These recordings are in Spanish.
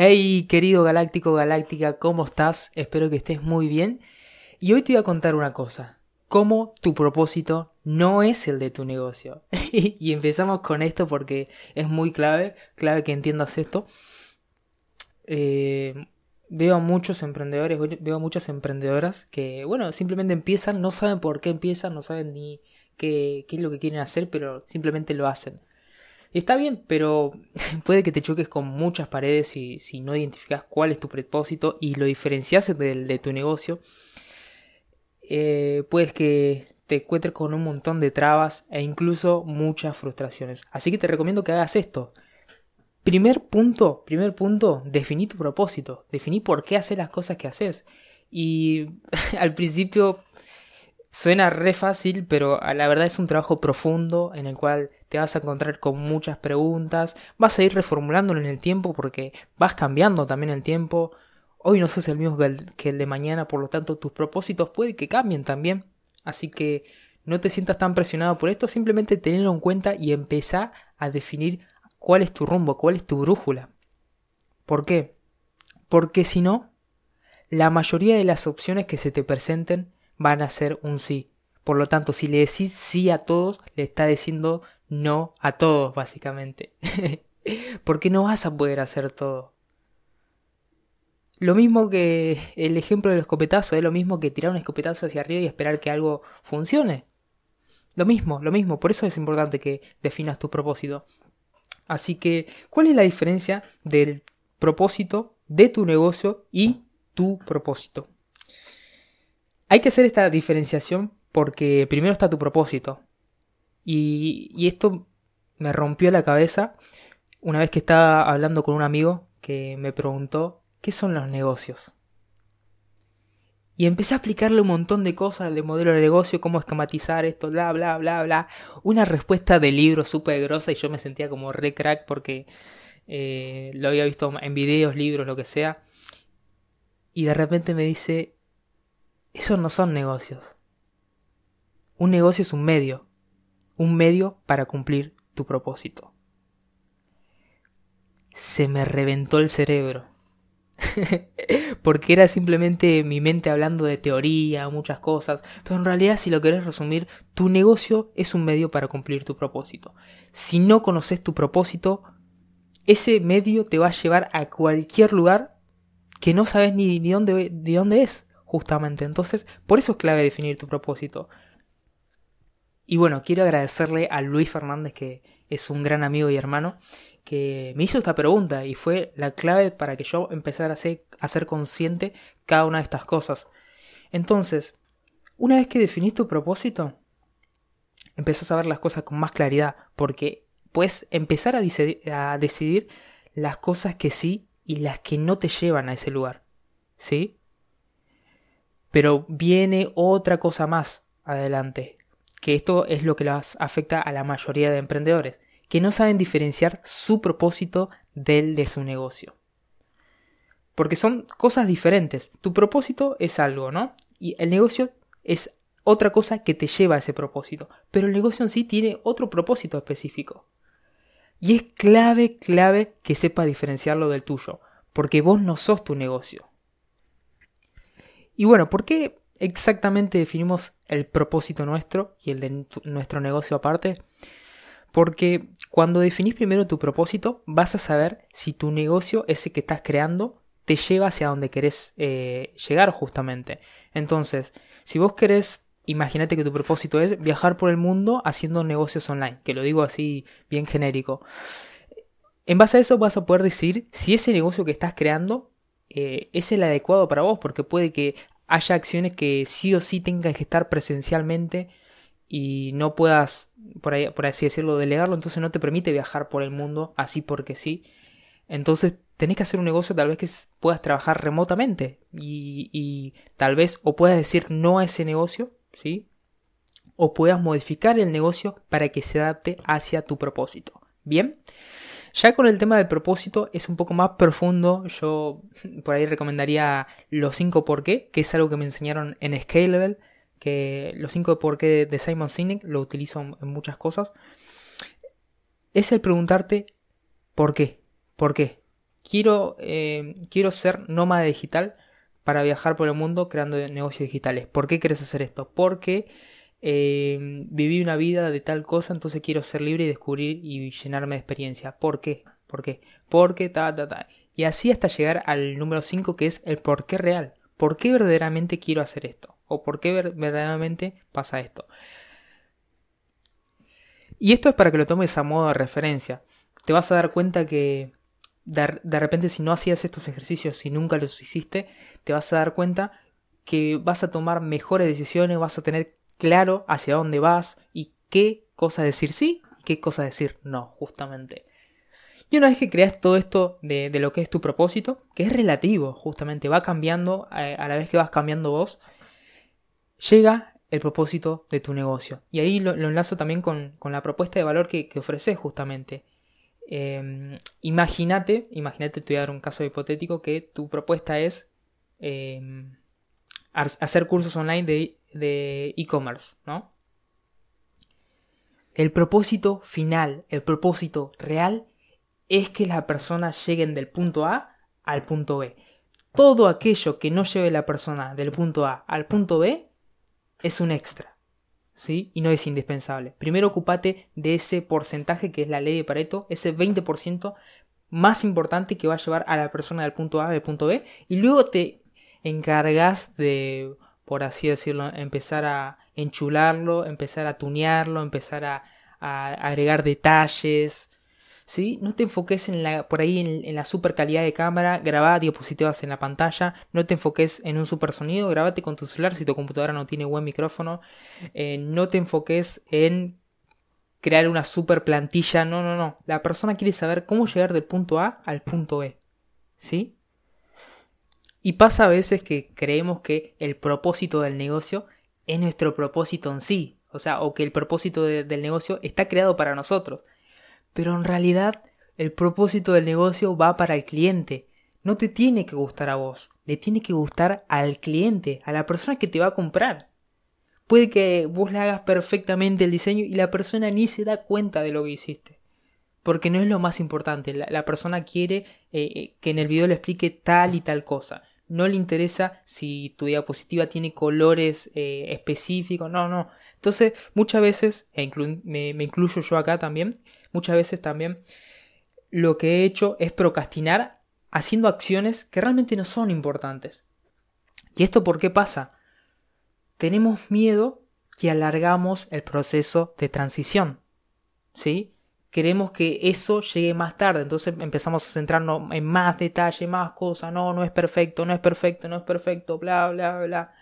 Hey querido galáctico galáctica, ¿cómo estás? Espero que estés muy bien. Y hoy te voy a contar una cosa. Cómo tu propósito no es el de tu negocio. y empezamos con esto porque es muy clave, clave que entiendas esto. Eh, veo a muchos emprendedores, veo a muchas emprendedoras que, bueno, simplemente empiezan, no saben por qué empiezan, no saben ni qué, qué es lo que quieren hacer, pero simplemente lo hacen. Está bien, pero puede que te choques con muchas paredes si, si no identificas cuál es tu propósito y lo diferencias de, de tu negocio. Eh, puedes que te encuentres con un montón de trabas e incluso muchas frustraciones. Así que te recomiendo que hagas esto. Primer punto, primer punto, definí tu propósito, definí por qué hacer las cosas que haces. Y al principio suena re fácil, pero la verdad es un trabajo profundo en el cual te vas a encontrar con muchas preguntas, vas a ir reformulándolo en el tiempo porque vas cambiando también el tiempo. Hoy no sos el mismo que el, de mañana, por lo tanto tus propósitos puede que cambien también. Así que no te sientas tan presionado por esto, simplemente tenlo en cuenta y empezá a definir cuál es tu rumbo, cuál es tu brújula. ¿Por qué? Porque si no, la mayoría de las opciones que se te presenten van a ser un sí. Por lo tanto, si le decís sí a todos, le está diciendo no a todos, básicamente. Porque no vas a poder hacer todo. Lo mismo que el ejemplo del escopetazo, es lo mismo que tirar un escopetazo hacia arriba y esperar que algo funcione. Lo mismo, lo mismo, por eso es importante que definas tu propósito. Así que, ¿cuál es la diferencia del propósito de tu negocio y tu propósito? Hay que hacer esta diferenciación porque primero está tu propósito. Y, esto me rompió la cabeza una vez que estaba hablando con un amigo que me preguntó qué son los negocios. Y empecé a explicarle un montón de cosas de modelo de negocio, cómo esquematizar esto, bla, bla, bla, bla. Una respuesta de libro súper grosa y yo me sentía como re crack porque eh, lo había visto en videos, libros, lo que sea. Y de repente me dice, esos no son negocios. Un negocio es un medio, un medio para cumplir tu propósito. Se me reventó el cerebro. Porque era simplemente mi mente hablando de teoría, muchas cosas, pero en realidad si lo querés resumir, tu negocio es un medio para cumplir tu propósito. Si no conoces tu propósito, ese medio te va a llevar a cualquier lugar que no sabes ni, ni dónde, ni dónde es justamente. Entonces, por eso es clave definir tu propósito. Y bueno, quiero agradecerle a Luis Fernández, que es un gran amigo y hermano, que me hizo esta pregunta y fue la clave para que yo empezara a ser, consciente cada una de estas cosas. Entonces, una vez que definís tu propósito, empezás a ver las cosas con más claridad, porque puedes empezar a, a decidir las cosas que sí y las que no te llevan a ese lugar. ¿Sí? Pero viene otra cosa más adelante, que esto es lo que las afecta a la mayoría de emprendedores, que no saben diferenciar su propósito del de su negocio. Porque son cosas diferentes. Tu propósito es algo, ¿no? Y el negocio es otra cosa que te lleva a ese propósito. Pero el negocio en sí tiene otro propósito específico. Y es clave, clave que sepa diferenciarlo del tuyo. Porque vos no sos tu negocio. Y bueno, ¿por qué exactamente definimos el propósito nuestro y el de nuestro negocio aparte? Porque cuando definís primero tu propósito, vas a saber si tu negocio, ese que estás creando, te lleva hacia donde querés eh, llegar justamente. Entonces, si vos querés, imagínate que tu propósito es viajar por el mundo haciendo negocios online, que lo digo así bien genérico. En base a eso vas a poder decidir si ese negocio que estás creando eh, es el adecuado para vos, porque puede que haya acciones que sí o sí tengas que estar presencialmente y no puedas, por, ahí, por así decirlo, delegarlo, entonces no te permite viajar por el mundo así porque sí. Entonces tenés que hacer un negocio tal vez que puedas trabajar remotamente y, y tal vez o puedas decir no a ese negocio, ¿sí? O puedas modificar el negocio para que se adapte hacia tu propósito. Bien. Ya con el tema del propósito es un poco más profundo. Yo por ahí recomendaría los 5 por qué, que es algo que me enseñaron en Scalable, que los 5 por qué de Simon Sinek lo utilizo en muchas cosas. Es el preguntarte por qué, por qué. quiero, eh, quiero ser nómada digital para viajar por el mundo creando negocios digitales. ¿Por qué quieres hacer esto? Porque eh, viví una vida de tal cosa, entonces quiero ser libre y descubrir y llenarme de experiencia. ¿Por qué? ¿Por qué? Porque ta, ta, ta. Y así hasta llegar al número 5 que es el por qué real. ¿Por qué verdaderamente quiero hacer esto? ¿O por qué verdaderamente pasa esto? Y esto es para que lo tomes a modo de referencia. Te vas a dar cuenta que de, repente si no hacías estos ejercicios, si nunca los hiciste, te vas a dar cuenta que vas a tomar mejores decisiones, vas a tener claro hacia dónde vas y qué cosas decir sí y qué cosas decir no, justamente. Y una vez que creas todo esto de, lo que es tu propósito, que es relativo, justamente va cambiando a, la vez que vas cambiando vos, llega el propósito de tu negocio. Y ahí lo, enlazo también con, la propuesta de valor que, que ofreces justamente. Em, imagínate, imagínate, te un caso hipotético, que tu propuesta es em, hacer cursos online de e-commerce, ¿no? El propósito final, el propósito real es que las personas lleguen del punto A al punto B. Todo aquello que no lleve la persona del punto A al punto B es un extra. ¿Sí? Y no es indispensable. Primero ocupate de ese porcentaje que es la ley de Pareto, ese 20% más importante que va a llevar a la persona del punto A al punto B, y luego te encargas de, por así decirlo, empezar a enchularlo, empezar a tunearlo, empezar a, agregar detalles, ¿sí? No te enfoques en la, por ahí en, la super calidad de cámara, grabá diapositivas en la pantalla, no te enfoques en un super sonido, grabate con tu celular si tu computadora no tiene buen micrófono, eh, no te enfoques en crear una super plantilla, no, no, no. La persona quiere saber cómo llegar del punto A al punto B, ¿sí? Y pasa a veces que creemos que el propósito del negocio es nuestro propósito en sí, o sea, o que el propósito del negocio está creado para nosotros pero en realidad el propósito del negocio va para el cliente. No te tiene que gustar a vos, le tiene que gustar al cliente, a la persona que te va a comprar. Puede que vos le hagas perfectamente el diseño y la persona ni se da cuenta de lo que hiciste. Porque no es lo más importante. La, persona quiere eh, eh, que en el video le explique tal y tal cosa. No le interesa si tu diapositiva tiene colores eh, específicos. No, no. Entonces, muchas veces, e me, incluyo yo acá también, muchas veces también lo que he hecho es procrastinar haciendo acciones que realmente no son importantes. ¿Y esto por qué pasa? Tenemos miedo que alargamos el proceso de transición. ¿Sí? Queremos que eso llegue más tarde, entonces empezamos a centrarnos en más detalle, más cosas, no, no es perfecto, no es perfecto, no es perfecto, bla, bla, bla.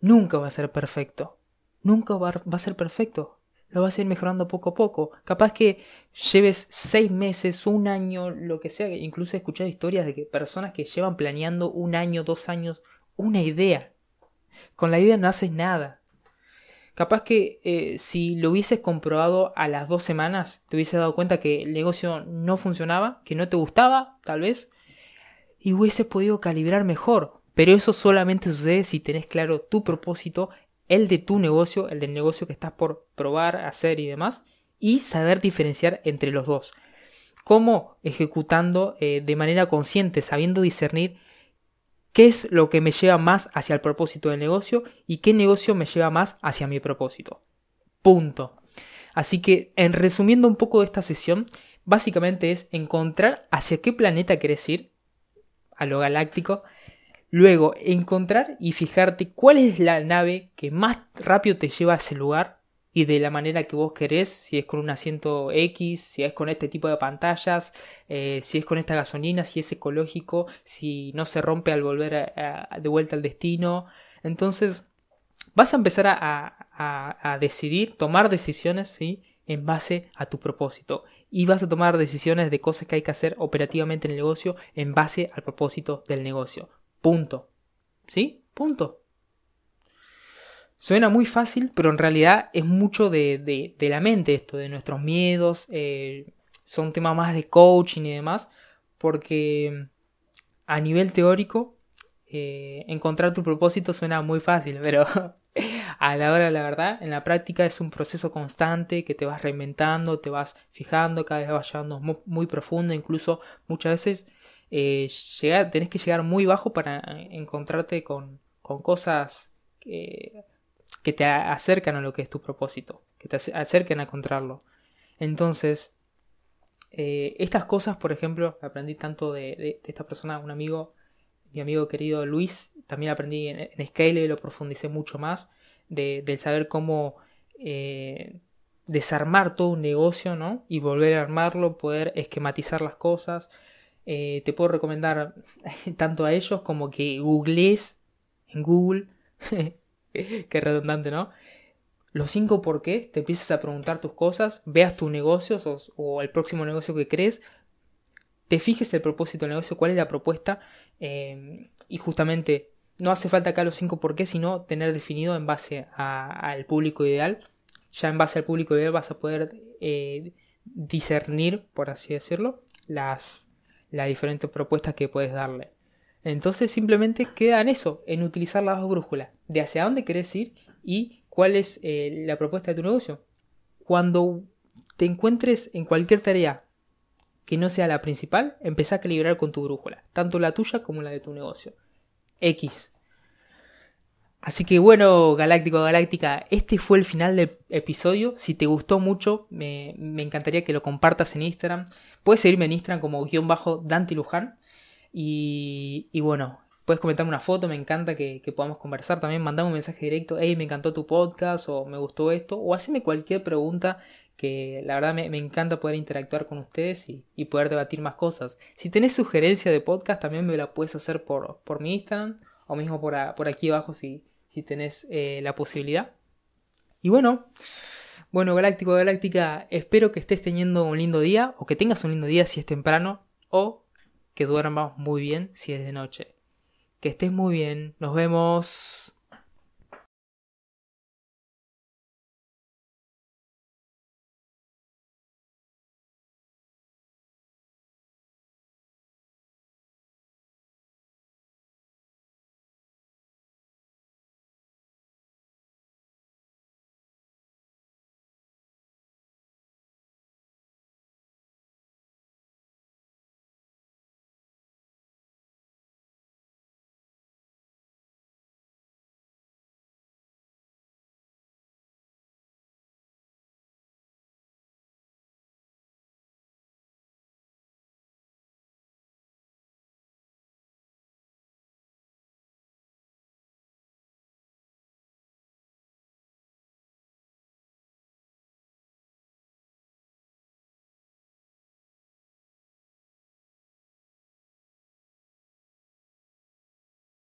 Nunca va a ser perfecto nunca va, a ser perfecto. Lo vas a ir mejorando poco a poco. Capaz que lleves seis meses, un año, lo que sea. Incluso he escuchado historias de que personas que llevan planeando un año, dos años, una idea. Con la idea no haces nada. Capaz que eh, si lo hubieses comprobado a las dos semanas, te hubieses dado cuenta que el negocio no funcionaba, que no te gustaba, tal vez, y hubieses podido calibrar mejor. Pero eso solamente sucede si tenés claro tu propósito el de tu negocio, el del negocio que estás por probar, hacer y demás, y saber diferenciar entre los dos. ¿Cómo? Ejecutando eh, de manera consciente, sabiendo discernir qué es lo que me lleva más hacia el propósito del negocio y qué negocio me lleva más hacia mi propósito. Punto. Así que, en resumiendo un poco de esta sesión, básicamente es encontrar hacia qué planeta querés ir, a lo galáctico, Luego, encontrar y fijarte cuál es la nave que más rápido te lleva a ese lugar y de la manera que vos querés, si es con un asiento X, si es con este tipo de pantallas, eh, si es con esta gasolina, si es ecológico, si no se rompe al volver de vuelta al destino. Entonces, vas a empezar a, a, decidir, tomar decisiones, ¿sí? En base a tu propósito. Y vas a tomar decisiones de cosas que hay que hacer operativamente en el negocio en base al propósito del negocio. Punto. ¿Sí? Punto. Suena muy fácil, pero en realidad es mucho de, la mente esto, de nuestros miedos. Eh, son temas más de coaching y demás, porque a nivel teórico, eh, encontrar tu propósito suena muy fácil, pero a la hora de la verdad, en la práctica es un proceso constante que te vas reinventando, te vas fijando, cada vez vas llevando muy, profundo, incluso muchas veces eh, tenés que llegar muy bajo para encontrarte con, con cosas que, que te acercan a lo que es tu propósito, que te acerquen a encontrarlo. Entonces, eh, estas cosas, por ejemplo, aprendí tanto de, esta persona, un amigo, mi amigo querido Luis, también aprendí en, en Scale y lo profundicé mucho más, de, del saber cómo eh, desarmar todo un negocio, ¿no? Y volver a armarlo, poder esquematizar las cosas. Eh, te puedo recomendar tanto a ellos como que googlees en Google, qué redundante, ¿no? los cinco por qué, te empiezas a preguntar tus cosas, veas tus negocios o, el próximo negocio que crees, te fijes el propósito del negocio, cuál es la propuesta eh, y justamente no hace falta acá los cinco por qué, sino tener definido en base al público ideal. Ya en base al público ideal vas a poder eh, discernir, por así decirlo, las, las diferentes propuestas que puedes darle. Entonces simplemente queda en eso, en utilizar las dos brújulas, de hacia dónde querés ir y ¿Cuál es eh, la propuesta de tu negocio? Cuando te encuentres en cualquier tarea que no sea la principal, empezá a calibrar con tu brújula, tanto la tuya como la de tu negocio. X. Así que bueno, Galáctico Galáctica, este fue el final del episodio. Si te gustó mucho, me, encantaría que lo compartas en Instagram. Puedes seguirme en Instagram como guion bajo Dante Luján. Y, y bueno, Puedes comentarme una foto, me encanta que, podamos conversar. También mandame un mensaje directo, hey, me encantó tu podcast o me gustó esto. O haceme cualquier pregunta que la verdad me, encanta poder interactuar con ustedes y, poder debatir más cosas. Si tenés sugerencia de podcast, también me la puedes hacer por, por mi Instagram o mismo por, aquí abajo si, si tenés eh, la posibilidad. Y bueno, bueno, Galáctico Galáctica, espero que estés teniendo un lindo día o que tengas un lindo día si es temprano o que duermas muy bien si es de noche. Que estés muy bien. Nos vemos.